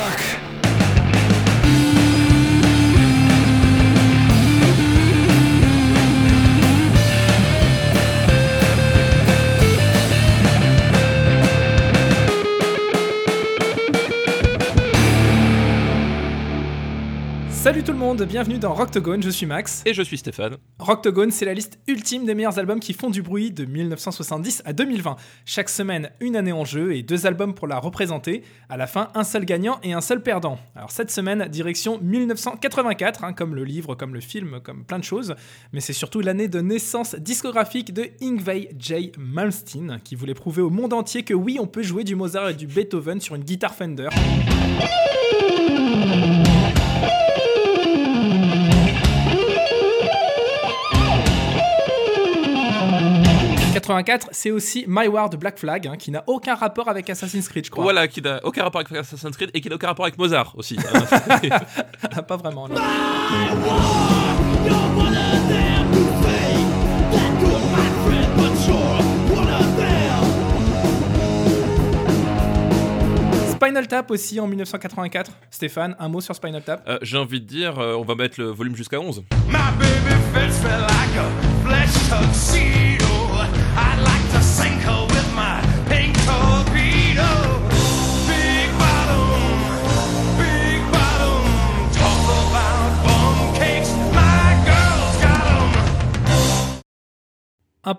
fuck. Salut tout le monde, bienvenue dans Rocktogone, je suis Max. Et je suis Stéphane. Rocktogone, c'est la liste ultime des meilleurs albums qui font du bruit de 1970 à 2020. Chaque semaine, une année en jeu et deux albums pour la représenter. À la fin, un seul gagnant et un seul perdant. Alors cette semaine, direction 1984, hein, comme le livre, comme le film, comme plein de choses. Mais c'est surtout l'année de naissance discographique de Ingvey J. Malmsteen, qui voulait prouver au monde entier que oui, on peut jouer du Mozart et du Beethoven sur une guitare Fender. 84, c'est aussi My War de Black Flag, hein, qui n'a aucun rapport avec Assassin's Creed, je crois. Voilà, qui n'a aucun rapport avec Assassin's Creed et qui n'a aucun rapport avec Mozart aussi. Ah, pas vraiment. non. Spinal Tap aussi en 1984. Stéphane, un mot sur Spinal Tap? Euh, J'ai envie de dire, euh, on va mettre le volume jusqu'à 11. My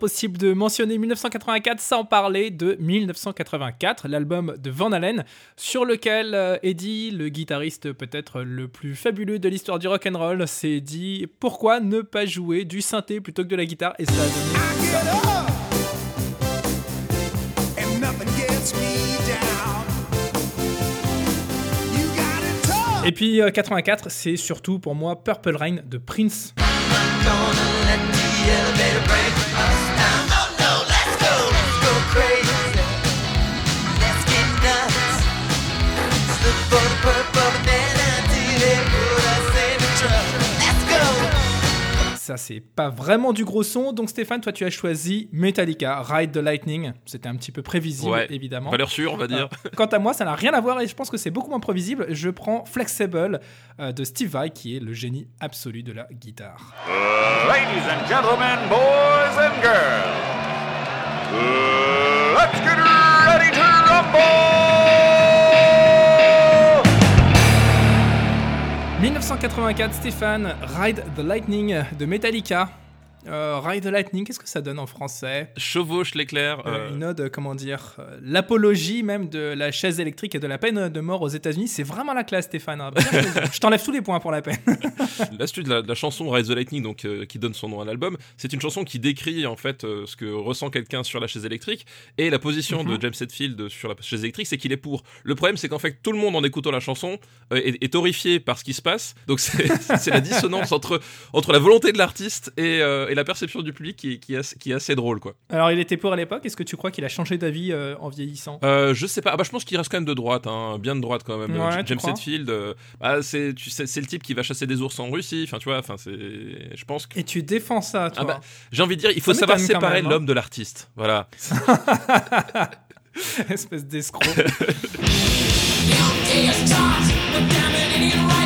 Impossible de mentionner 1984 sans parler de 1984, l'album de Van Halen, sur lequel euh, Eddie, le guitariste peut-être le plus fabuleux de l'histoire du rock and roll, s'est dit pourquoi ne pas jouer du synthé plutôt que de la guitare? Et ça a donné. Et puis euh, 84, c'est surtout pour moi Purple Rain de Prince. for the purpose. Ça, c'est pas vraiment du gros son. Donc, Stéphane, toi, tu as choisi Metallica, Ride the Lightning. C'était un petit peu prévisible, Ouais. évidemment. Valeur sûre, on va dire. Euh, Quant à moi, ça n'a rien à voir et je pense que c'est beaucoup moins prévisible. Je prends Flexible euh, de Steve Vai, qui est le génie absolu de la guitare. Ladies and gentlemen, boys and girls, let's get ready to rumble! 1984, Stéphane, Ride the Lightning de Metallica. Euh, Ride the Lightning, qu'est-ce que ça donne en français? Chevauche l'éclair. Euh, euh, Une ode, comment dire, l'apologie même de la chaise électrique et de la peine de mort aux États-Unis. C'est vraiment la classe, Stéphane. hein. Je t'enlève tous les points pour la peine. L'astuce de la, de la chanson Rise the Lightning, donc, euh, qui donne son nom à l'album, c'est une chanson qui décrit en fait ce que ressent quelqu'un sur la chaise électrique et la position Mhm. de James Hetfield sur la chaise électrique, c'est qu'il est pour. Le problème, c'est qu'en fait, tout le monde en écoutant la chanson est, est horrifié par ce qui se passe. Donc c'est la dissonance entre, entre la volonté de l'artiste et, et la perception du public qui, qui, est, assez- qui est assez drôle, quoi. Alors, il était pour à l'époque. Est-ce que tu crois qu'il a changé d'avis euh, en vieillissant? Euh, je sais pas. Ah bah, je pense qu'il reste quand même de droite, hein, bien de droite quand même. Ouais, Euh, James Hetfield, euh, bah, c'est le type qui va chasser des ours en Russie. Enfin, tu vois. Enfin, c'est. Je pense que Et tu défends ça, toi Ah bah, j'ai envie de dire, il faut Ça savoir séparer même, hein. l'homme de l'artiste. Voilà. Espèce d'escroc.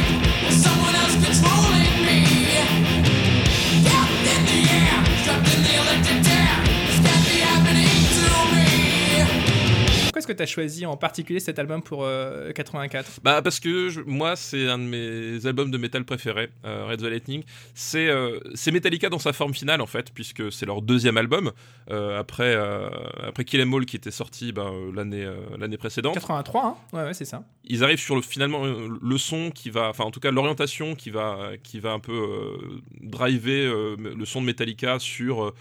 Pourquoi est-ce que tu as choisi en particulier cet album pour euh, 84 Bah parce que je- moi c'est un de mes albums de métal préférés, euh, Red the Lightning. C'est euh, c'est Metallica dans sa forme finale en fait, puisque c'est leur deuxième album euh, après euh, après Kill 'Em All qui était sorti ben, euh, l'année euh, l'année précédente. 83, hein? Ouais, ouais, c'est ça. Ils arrivent sur le finalement euh, le son qui va, enfin en tout cas l'orientation qui va qui va un peu euh, driver euh, le son de Metallica sur euh, euh,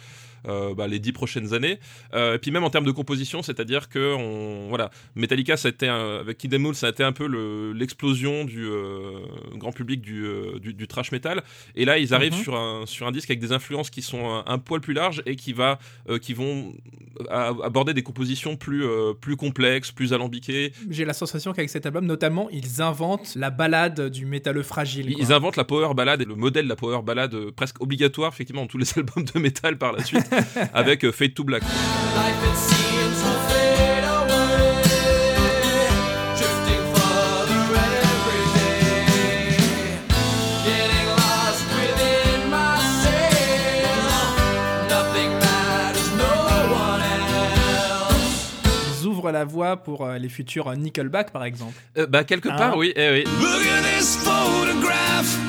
bah, les dix prochaines années. Euh, et puis même en termes de composition, c'est-à-dire que on, voilà, Metallica, ça a été un- avec Kid Moon, ça a été un peu le- l'explosion du euh, grand public du, euh, du, du trash metal. Et là, ils arrivent Mhm. sur un sur un disque avec des influences qui sont un, un poil plus larges et qui va euh, qui vont a- aborder des compositions plus euh, plus complexes, plus alambiquées. J'ai la sensation qu'avec cet album, notamment, ils inventent la balade du métalleux fragile. Ils quoi. inventent la power ballade et le modèle de la power ballade euh, presque obligatoire effectivement dans tous les albums de métal par la suite avec euh, Fade to Black. la voie pour euh, les futurs euh, Nickelback, par exemple. Euh, bah, quelque hein part, oui. Eh, oui. Look at this.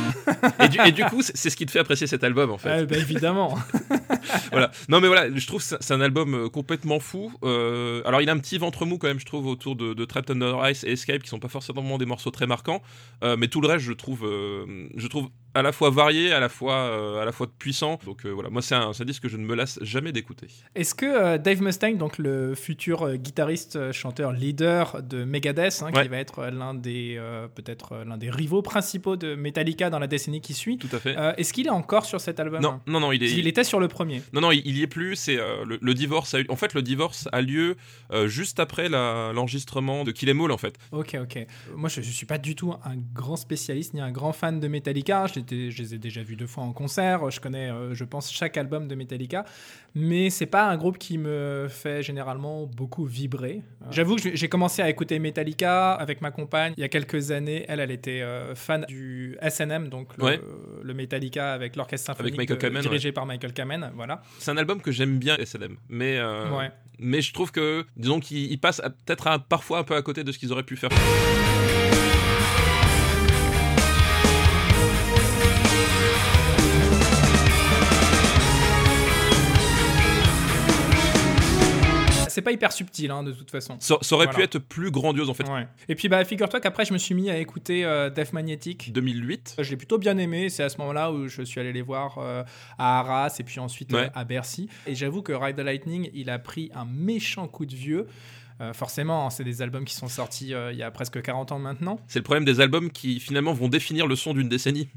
Et, du, et du coup, c'est ce qui te fait apprécier cet album en fait. Ouais, bah, évidemment. voilà. Non mais voilà, je trouve que c'est un album euh, complètement fou. Euh, alors il a un petit ventre mou quand même, je trouve, autour de, de Trapped Under Ice et Escape, qui sont pas forcément des morceaux très marquants, Euh, mais tout le reste, je trouve, je trouve à la fois varié, à la fois, euh, à la fois puissant. Donc euh, voilà, moi c'est un, disque que je ne me lasse jamais d'écouter. Est-ce que euh, Dave Mustaine, donc le futur guitariste, chanteur, leader de Megadeth, hein, Ouais. qui va être l'un des peut-être l'un des rivaux principaux de Metallica dans la décennie qui suit, Tout à fait. est-ce qu'il est encore sur cet album non, non, non, il est. Il était sur le premier. Non, non, il, il y est plus. C'est le, le divorce. A eu- en fait, le divorce a lieu juste après l'enregistrement de Kill Em All, en fait. Ok, ok. Moi, je ne suis pas du tout un grand spécialiste ni un grand fan de Metallica. Je, l'étais- je les ai déjà vus deux fois en concert. Je connais, euh, je pense, chaque album de Metallica. Mais c'est pas un groupe qui me fait généralement beaucoup vibrer. Euh, J'avoue que j'ai- commencé à écouter Metallica avec ma compagne il y a quelques années. Elle, elle était euh, fan du SNM, donc le, Ouais. le Metallica avec l'orchestre symphonique Michael de- Kamen, dirigé par Michael Kamen. Voilà. C'est un album que j'aime bien, SLM. Mais, euh, Ouais. mais je trouve que, disons qu'il il passe peut-être parfois un peu à côté de ce qu'ils auraient pu faire. C'est pas hyper subtil, hein, de toute façon. Ça, ça aurait pu être plus grandiose, en fait. Ouais. Et puis, bah, figure-toi qu'après, je me suis mis à écouter euh, Death Magnetic. 2008. Je l'ai plutôt bien aimé. C'est à ce moment-là où je suis allé les voir euh, à Arras et puis ensuite Ouais. euh, à Bercy. Et j'avoue que Ride the Lightning, il a pris un méchant coup de vieux. Euh, forcément, hein, c'est des albums qui sont sortis euh, il y a presque 40 ans maintenant. C'est le problème des albums qui finalement vont définir le son d'une décennie.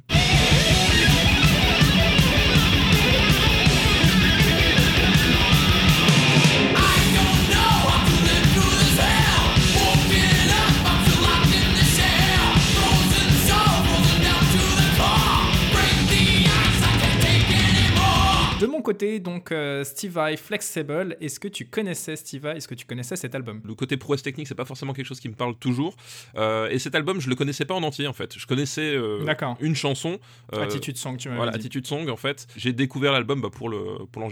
Côté, donc euh, Steve Vai Flexible, est-ce que tu connaissais Steve Vai? Est-ce que tu connaissais cet album? Le côté prouesse technique, c'est pas forcément quelque chose qui me parle toujours. Euh, et cet album, je le connaissais pas en entier en fait. Je connaissais euh, une chanson. euh, Attitude Song, tu Voilà, dit. Attitude Song en fait. J'ai découvert l'album bah, pour le pour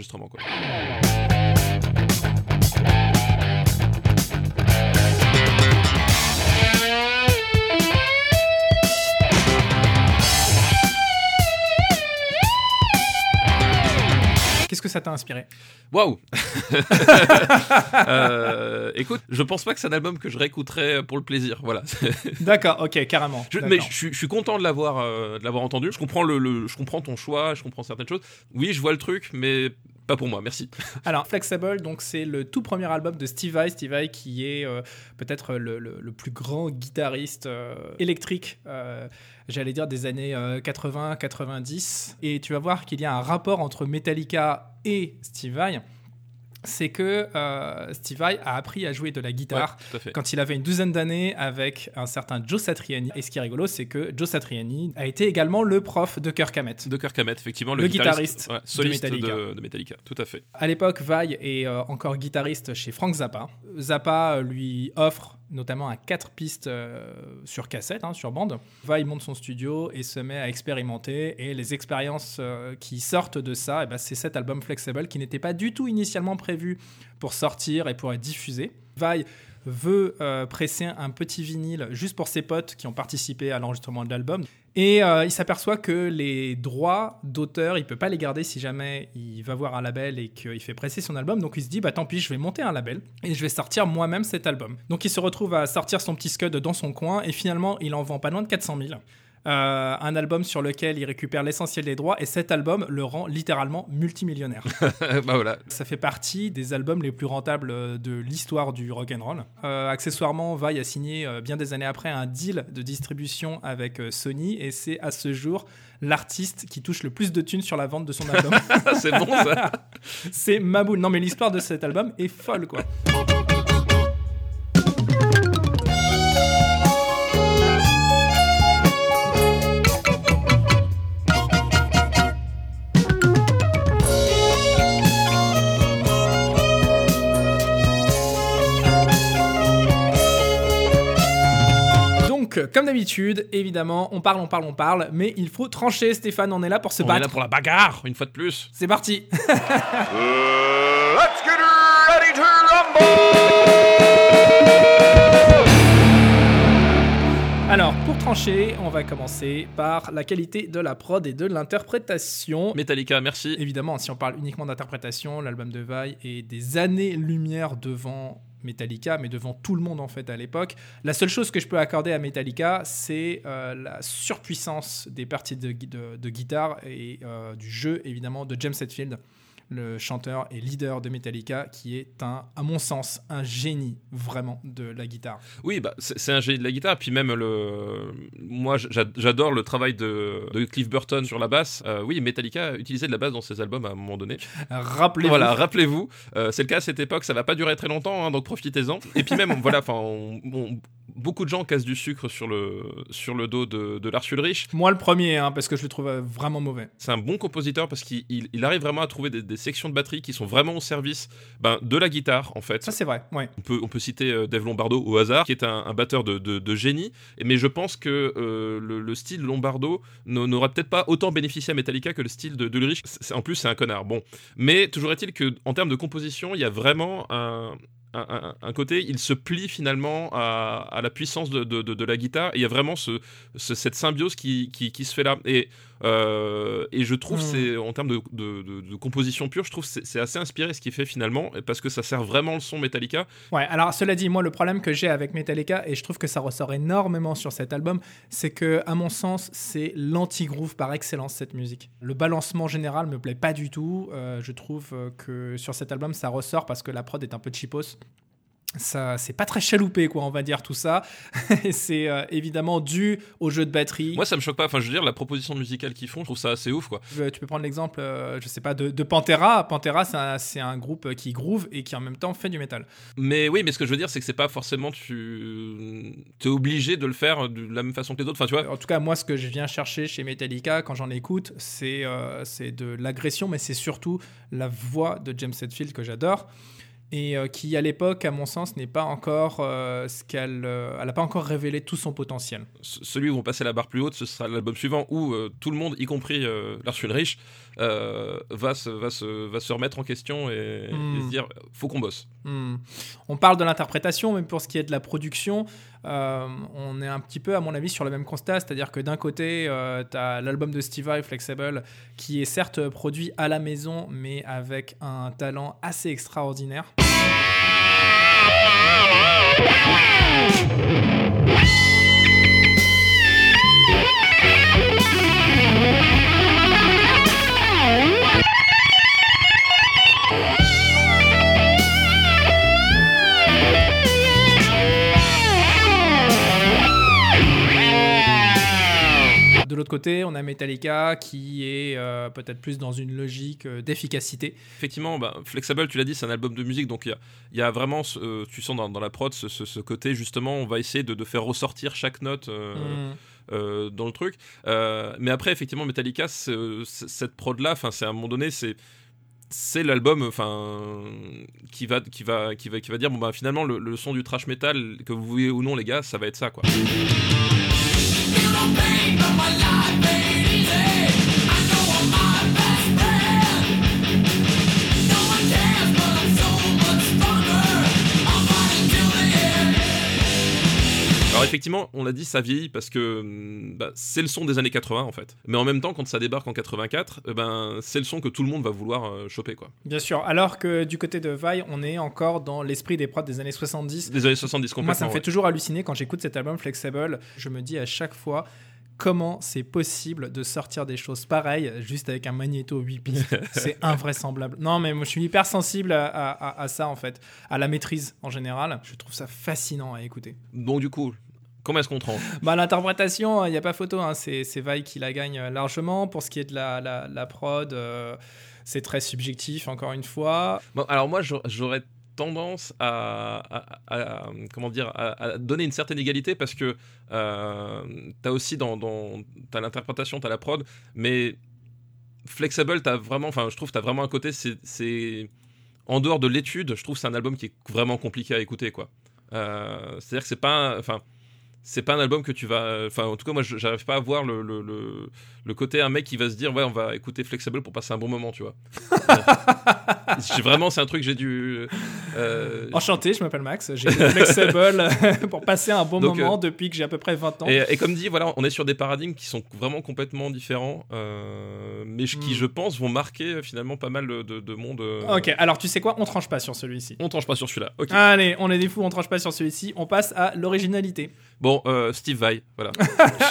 ça t'a inspiré Waouh Euh, Écoute, je pense pas que c'est un album que je réécouterais pour le plaisir. Voilà. D'accord, ok, carrément. Je- mais je, suis- je suis content de l'avoir euh, de l'avoir entendu. Je comprends le, le- je comprends ton choix, je comprends certaines choses. Oui, je vois le truc, mais pas pour moi. Merci. Alors, Flexible, donc c'est le tout premier album de Steve Vai. Steve Vai qui est euh, peut-être le, plus grand guitariste euh, électrique, euh, j'allais dire des années 80-90. Et tu vas voir qu'il y a un rapport entre Metallica et Steve Vai. C'est que euh, Steve Vai a appris à jouer de la guitare Ouais, quand il avait une douzaine d'années avec un certain Joe Satriani. Et ce qui est rigolo, c'est que Joe Satriani a été également le prof de Kirk Hammett. De Kirk Hammett, effectivement, le, Le guitariste ouais, soliste de Metallica. de, de Metallica. Tout à fait. À l'époque, Vai est euh, encore guitariste chez Frank Zappa. Zappa euh, lui offre notamment à quatre pistes euh, sur cassette, hein, sur bande. Vai monte son studio et se met à expérimenter. Et les expériences euh, qui sortent de ça, eh ben, c'est cet album Flexible qui n'était pas du tout initialement prévu pour sortir et pour être diffusé. Vai veut euh, presser un petit vinyle juste pour ses potes qui ont participé à l'enregistrement de l'album. Et euh, il s'aperçoit que les droits d'auteur, il peut pas les garder si jamais il va voir un label et qu'il fait presser son album. Donc il se dit, bah tant pis, je vais monter un label et je vais sortir moi-même cet album. Donc il se retrouve à sortir son petit scud dans son coin et finalement il en vend pas loin de 400 000. Euh, un album sur lequel il récupère l'essentiel des droits et cet album le rend littéralement multimillionnaire. bah voilà. Ça fait partie des albums les plus rentables euh, de l'histoire du rock and roll. Euh, accessoirement, Vai a signé euh, bien des années après un deal de distribution avec Sony et c'est à ce jour l'artiste qui touche le plus de thunes sur la vente de son album. c'est bon ça. c'est Maboul. Non mais l'histoire de cet album est folle quoi. Comme d'habitude, évidemment, on parle, on parle, on parle, mais il faut trancher, Stéphane, on est là pour se on battre. On est là pour la bagarre, une fois de plus. C'est parti euh, let's get ready to alors, pour trancher, on va commencer par la qualité de la prod et de l'interprétation. Metallica, merci. Évidemment, si on parle uniquement d'interprétation, l'album de Vaille est des années-lumière devant Metallica, mais devant tout le monde en fait à l'époque. La seule chose que je peux accorder à Metallica, c'est euh, la surpuissance des parties de, gui- de- de guitare et euh, du jeu évidemment de James Hetfield, le chanteur et leader de Metallica, qui est un, à mon sens, un génie vraiment de la guitare. Oui, bah, c'est un génie de la guitare. Puis même, le... moi, j'a- j'adore le travail de, de Cliff Burton sur la basse. Euh, oui, Metallica utilisait de la basse dans ses albums à un moment donné. Rappelez-vous. Voilà, rappelez-vous, euh, c'est le cas à cette époque, ça va pas durer très longtemps, hein, donc profitez-en. Et puis même, voilà, enfin, on- on- beaucoup de gens cassent du sucre sur le, sur le dos de, de Lars Ulrich. Moi le premier, hein, parce que je le trouve euh, vraiment mauvais. C'est un bon compositeur parce qu'il il- il arrive vraiment à trouver des, des sections de batterie qui sont vraiment au service ben, de la guitare, en fait. Ça c'est vrai, ouais. On peut, on peut citer euh, Dave Lombardo au hasard, qui est un, un batteur de, de- de génie, mais je pense que euh, le, le style Lombardo n'aura peut-être pas autant bénéficié à Metallica que le style de, de Ulrich. En plus, c'est un connard. Bon, mais toujours est-il que en termes de composition, il y a vraiment un, un, côté, il se plie finalement à, la puissance de, la guitare. Il y a vraiment ce, ce- cette symbiose qui, se fait là. Euh, et je trouve, Mm. c'est en termes de, de- de- de composition pure, je trouve que c'est c'est assez inspiré ce qu'il fait finalement, parce que ça sert vraiment le son Metallica. Ouais, alors cela dit, moi le problème que j'ai avec Metallica, et je trouve que ça ressort énormément sur cet album, c'est que, à mon sens, c'est l'anti-groove par excellence cette musique. Le balancement général me plaît pas du tout. Euh, je trouve euh, que sur cet album ça ressort parce que la prod est un peu cheapos. Ça, c'est pas très chaloupé, quoi, on va dire tout ça. Et c'est euh, évidemment dû au jeu de batterie. Moi, ça me choque pas. Enfin, je veux dire, la proposition musicale qu'ils font, je trouve ça assez ouf, quoi. Euh, Tu peux prendre l'exemple, euh, je sais pas, de, de Pantera. Pantera, c'est un, groupe qui groove et qui en même temps fait du métal. Mais oui, mais ce que je veux dire, c'est que c'est pas forcément tu es obligé de le faire de la même façon que les autres. Enfin, tu vois. En tout cas, moi, ce que je viens chercher chez Metallica quand j'en écoute, c'est euh, c'est de l'agression, mais c'est surtout la voix de James Hetfield que j'adore. Et euh, qui, à l'époque, à mon sens, n'est pas encore euh, ce qu'elle. euh, elle n'a pas encore révélé tout son potentiel. Celui où on passer la barre plus haute, ce sera l'album suivant où tout le monde, y compris Lars Ulrich, euh, va, se, va, se, va se remettre en question et, Hmm. et se dire faut qu'on bosse. Hmm. On parle de l'interprétation, mais pour ce qui est de la production, euh, on est un petit peu, à mon avis, sur le même constat. C'est-à-dire que d'un côté, tu as l'album de Steve Vai, Flexible, qui est certes produit à la maison, mais avec un talent assez extraordinaire. L'autre côté, on a Metallica qui est euh, peut-être plus dans une logique euh, d'efficacité. Effectivement, bah, Flexible, tu l'as dit, c'est un album de musique, donc il y a, il y a vraiment, ce- euh, tu sens dans, dans la prod ce, ce- ce côté justement, on va essayer de, de faire ressortir chaque note. euh, dans le truc. Euh, mais après, effectivement, Metallica, cette prod-là, enfin, c'est à un moment donné, c'est c'est l'album enfin qui va qui va qui va qui va dire bon bah finalement le, le son du trash metal que vous voulez ou non les gars ça va être ça quoi pain, but my life ain't easy. Alors effectivement on l'a dit ça vieillit parce que hum, bah, c'est le son des années 80 en fait mais en même temps quand ça débarque en 84 eh ben c'est le son que tout le monde va vouloir euh, choper quoi Bien sûr, alors que du côté de Vai, on est encore dans l'esprit des prods des années 70. des années 70 complètement Moi, ça me fait ouais. toujours halluciner quand j'écoute cet album Flexible. Je me dis à chaque fois comment c'est possible de sortir des choses pareilles juste avec un magnéto 8 pistes. c'est invraisemblable. Non, mais moi, je suis hyper sensible à, à- à ça, en fait, à la maîtrise en général. Je trouve ça fascinant à écouter. donc du coup comment est-ce qu'on tranche Bah, L'interprétation, il n'y a pas photo. hein. C'est c'est qui la gagne euh, largement. Pour ce qui est de la, la, la prod, euh, c'est très subjectif, encore une fois. Bon, alors moi, j'aurais- tendance à, à- à- comment dire, à, à donner une certaine égalité parce que euh, t'as aussi dans, dans t'as l'interprétation, t'as la prod, mais Flexible, t'as vraiment, enfin, je trouve, t'as vraiment un côté, c'est, c'est en dehors de l'étude, je trouve que c'est un album qui est vraiment compliqué à écouter, quoi. Euh, c'est-à-dire que c'est pas, enfin. C'est pas un album que tu vas. Enfin, en tout cas, moi, j'arrive pas à voir le, le, le, le côté un mec qui va se dire, ouais, on va écouter Flexible pour passer un bon moment, tu vois. Vraiment, c'est un truc que j'ai dû. euh, Enchanté, je m'appelle Max, j'ai flexible pour passer un bon Donc, moment euh, depuis que j'ai à peu près 20 ans. Et, et comme dit, voilà, on est sur des paradigmes qui sont vraiment complètement différents, euh, mais qui, Hmm. je pense, vont marquer finalement pas mal de, de monde. Ok, alors tu sais quoi, on tranche pas sur celui-ci. On tranche pas sur celui-là. Ok. Allez, on est des fous, on tranche pas sur celui-ci, on passe à l'originalité. Bon, euh, Steve Vai, voilà.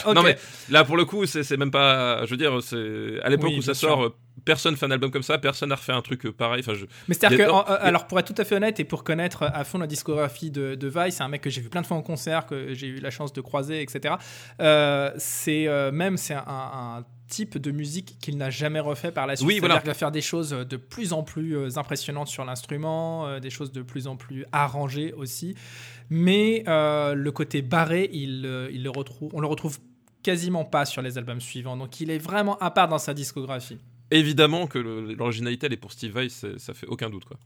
Non mais là pour le coup, c'est même pas. Je veux dire, c'est à l'époque Oui, où ça sort, euh, personne fait un album comme ça, personne n'a refait un truc euh, pareil. Enfin, je... Mais c'est-à-dire que, en- euh, a- alors pour être tout à fait honnête et pour connaître à fond la discographie de, de Vi, c'est un mec que j'ai vu plein de fois en concert, que j'ai eu la chance de croiser, etc. Euh, c'est euh, même c'est un, un type de musique qu'il n'a jamais refait par la suite. Oui, C'est-à-dire voilà. qu'il va faire des choses de plus en plus euh, impressionnantes sur l'instrument, euh, des choses de plus en plus arrangées aussi. Mais euh, le côté barré, il, euh, il le retrouve, on le retrouve quasiment pas sur les albums suivants. Donc il est vraiment à part dans sa discographie. Évidemment que l'originalité elle est pour Steve Vai, ça fait aucun doute quoi.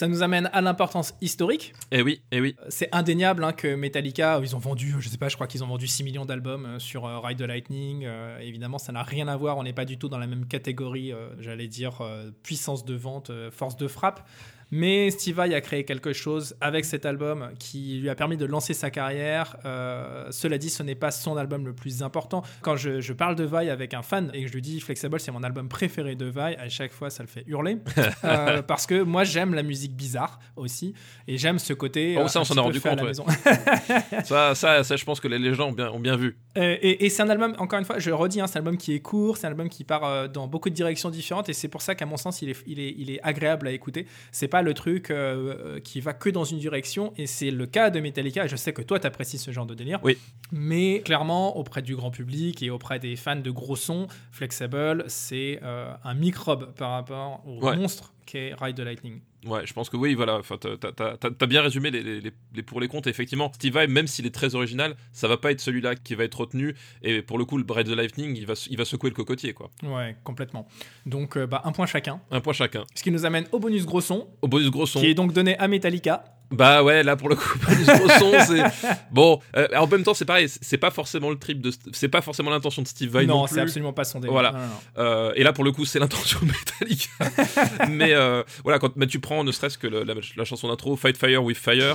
Ça nous amène à l'importance historique. Et oui, et oui. C'est indéniable hein, que Metallica, ils ont vendu, je sais pas, je crois qu'ils ont vendu 6 millions d'albums euh, sur euh, Ride the Lightning. Euh, évidemment, ça n'a rien à voir, on n'est pas du tout dans la même catégorie, euh, j'allais dire, euh, puissance de vente, euh, force de frappe. Mais Steve Vai a créé quelque chose avec cet album qui lui a permis de lancer sa carrière. Euh, cela dit, ce n'est pas son album le plus important. Quand je, je parle de Vai avec un fan et que je lui dis Flexible, c'est mon album préféré de Vai, à chaque fois, ça le fait hurler. Euh, parce que moi, j'aime la musique bizarre aussi. Et j'aime ce côté. Oh, euh, ça, on s'en petit a peu rendu compte, ouais. Ça, ça, ça, je pense que les, les gens ont bien, ont bien vu. Euh, et et c'est un album, encore une fois, je redis, hein, c'est un album qui est court, c'est un album qui part euh, dans beaucoup de directions différentes, et c'est pour ça qu'à mon sens, il est, il est, il est agréable à écouter. C'est pas le truc euh, euh, qui va que dans une direction, et c'est le cas de Metallica, et je sais que toi, t'apprécies ce genre de délire. Oui. Mais clairement, auprès du grand public et auprès des fans de gros sons, Flexible, c'est euh, un microbe par rapport au Ouais. monstre qu'est Ride the Lightning. Ouais, je pense que oui, voilà. Enfin, t'as- bien résumé les, les- les- les pour les comptes. Effectivement, Steve Vai, même s'il est très original, ça va pas être celui-là qui va être retenu. Et pour le coup, le Bread the Lightning, il va, il va secouer le cocotier, quoi. Ouais, complètement. Donc, euh, bah, un point chacun. Un point chacun. Ce qui nous amène au bonus gros son, Au bonus gros son. qui est donc donné à Metallica. Bah ouais, là pour le coup, bonus gros son, c'est bon. euh, en même temps, c'est pareil. C'est pas forcément le trip de, c'est pas forcément l'intention de Steve Vai non, non, c'est absolument pas son délire. Voilà. Non, non, non. Euh, et là, pour le coup, c'est l'intention de Metallica. mais euh, voilà, quand mais tu prends ne serait-ce que le- la, la chanson d'intro, Fight Fire with Fire.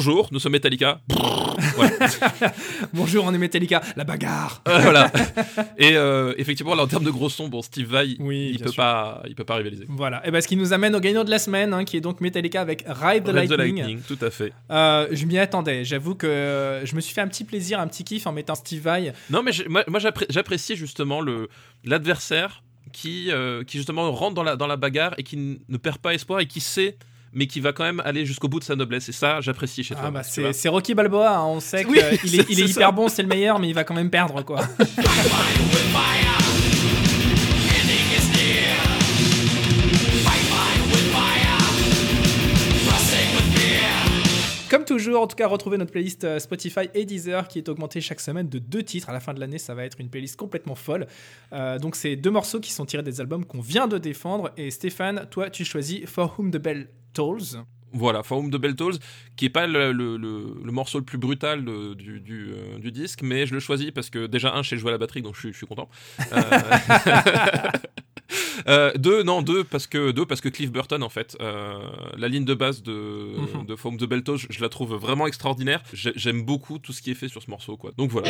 Bonjour, nous sommes Metallica. Voilà. Bonjour, on est Metallica, la bagarre. Euh, voilà. Et euh, effectivement, là, en termes de gros son, bon, Steve Vai, Oui, il peut sûr. pas, il peut pas rivaliser. Voilà, et ben ce qui nous amène au gagnant de la semaine, hein, qui est donc Metallica avec Ride the Red the Lightning. Lightning, tout à fait. Euh, je m'y attendais, j'avoue que je me suis fait un petit plaisir, un petit kiff en mettant Steve Vai. Non, mais moi, moi, j'appré- j'apprécie justement le l'adversaire qui, qui justement rentre dans la, dans la bagarre et qui ne perd pas espoir et qui sait, mais qui va quand même aller jusqu'au bout de sa noblesse. Et ça, j'apprécie chez toi. Ah bah c'est Rocky Balboa, hein, on sait qu'il Oui, est, il hyper bon, c'est le meilleur, mais il va quand même perdre quoi. toujours, en tout cas, retrouvez notre playlist euh, Spotify et Deezer qui est augmentée chaque semaine de deux titres. À la fin de l'année, ça va être une playlist complètement folle. Euh, donc, c'est deux morceaux qui sont tirés des albums qu'on vient de défendre. Et Stéphane, toi, tu choisis For Whom the Bell Tolls. Voilà, Forum de Bell Tolls, qui est pas le, le- le- le morceau le plus brutal de- du, du, euh, du disque, mais je le choisis parce que déjà, un, je sais jouer à la batterie, donc je suis, je suis content. Euh, euh, deux, non, deux parce que deux parce que Cliff Burton en fait, euh, la ligne de base de, Mhm. de Forum de Bell Tolls, je, je la trouve vraiment extraordinaire. J'ai- J'aime beaucoup tout ce qui est fait sur ce morceau, quoi. Donc voilà.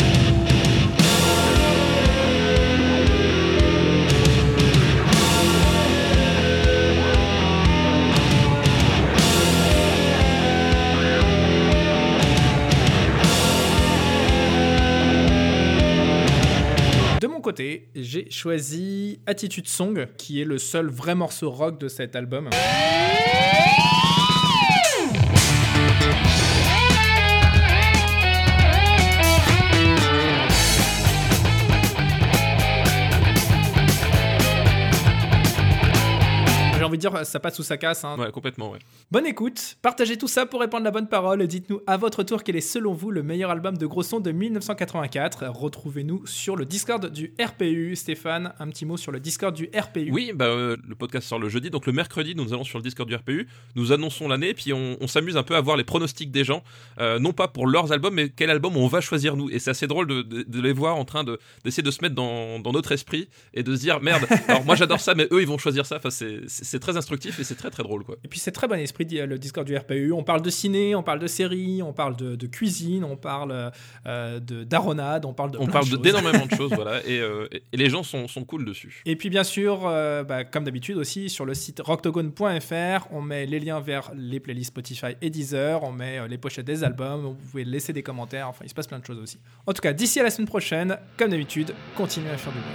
J'ai choisi Attitude Song, qui est le seul vrai morceau rock de cet album. De dire, ça passe ou ça casse. hein. Ouais, complètement, ouais. Bonne écoute, partagez tout ça pour répandre la bonne parole dites-nous à votre tour quel est selon vous le meilleur album de gros son de 1984. Retrouvez-nous sur le Discord du RPU. Stéphane, un petit mot sur le Discord du RPU. Oui, bah, euh, le podcast sort le jeudi, donc le mercredi, nous allons sur le Discord du RPU, nous annonçons l'année, puis on, on s'amuse un peu à voir les pronostics des gens, euh, non pas pour leurs albums, mais quel album on va choisir nous. Et c'est assez drôle de, de- de les voir en train de- d'essayer de, se mettre dans, dans notre esprit et de se dire merde, alors moi j'adore ça, mais eux ils vont choisir ça. Enfin, c'est très instructif et c'est très très drôle quoi. Et puis c'est très bon esprit le Discord du RPU. On parle de ciné, on parle de séries, on parle de, de cuisine, on parle euh, de d'aronade, on parle de On plein parle de de- d'énormément de choses, voilà, et, euh, et- et les gens sont, sont cool dessus. Et puis bien sûr, euh, bah, comme d'habitude aussi, sur le site rocktogone.fr, on met les liens vers les playlists Spotify et Deezer, on met euh, les pochettes des albums, vous pouvez laisser des commentaires, enfin il se passe plein de choses aussi. En tout cas, d'ici à la semaine prochaine, comme d'habitude, continuez à faire du bruit.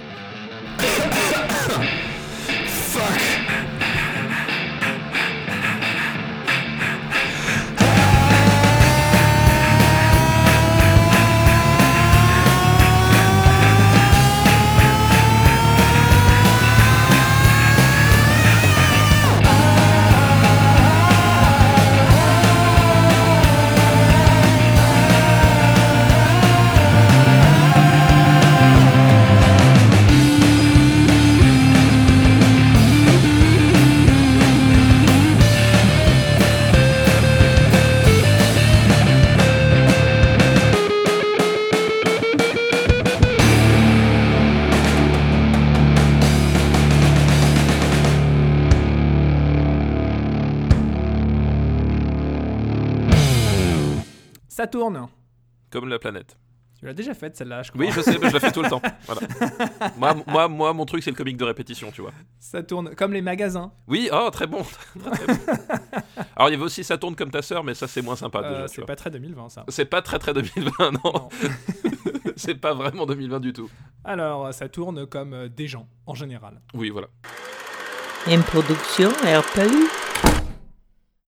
Ça tourne. Comme la planète. Tu l'as déjà faite celle-là, je crois. Oui, je sais, mais je la fais tout le temps. Voilà. Moi, moi, moi, mon truc, c'est le comique de répétition, tu vois. Ça tourne comme les magasins. Oui, oh, très bon. Très, très bon. Alors, il y avait aussi Ça tourne comme ta sœur, mais ça, c'est moins sympa Euh, c'est vois. pas très 2020 ça. C'est pas très très 2020, non. Non. c'est pas vraiment 2020 du tout. Alors, ça tourne comme euh, des gens en général. Oui, voilà. Une production RPU.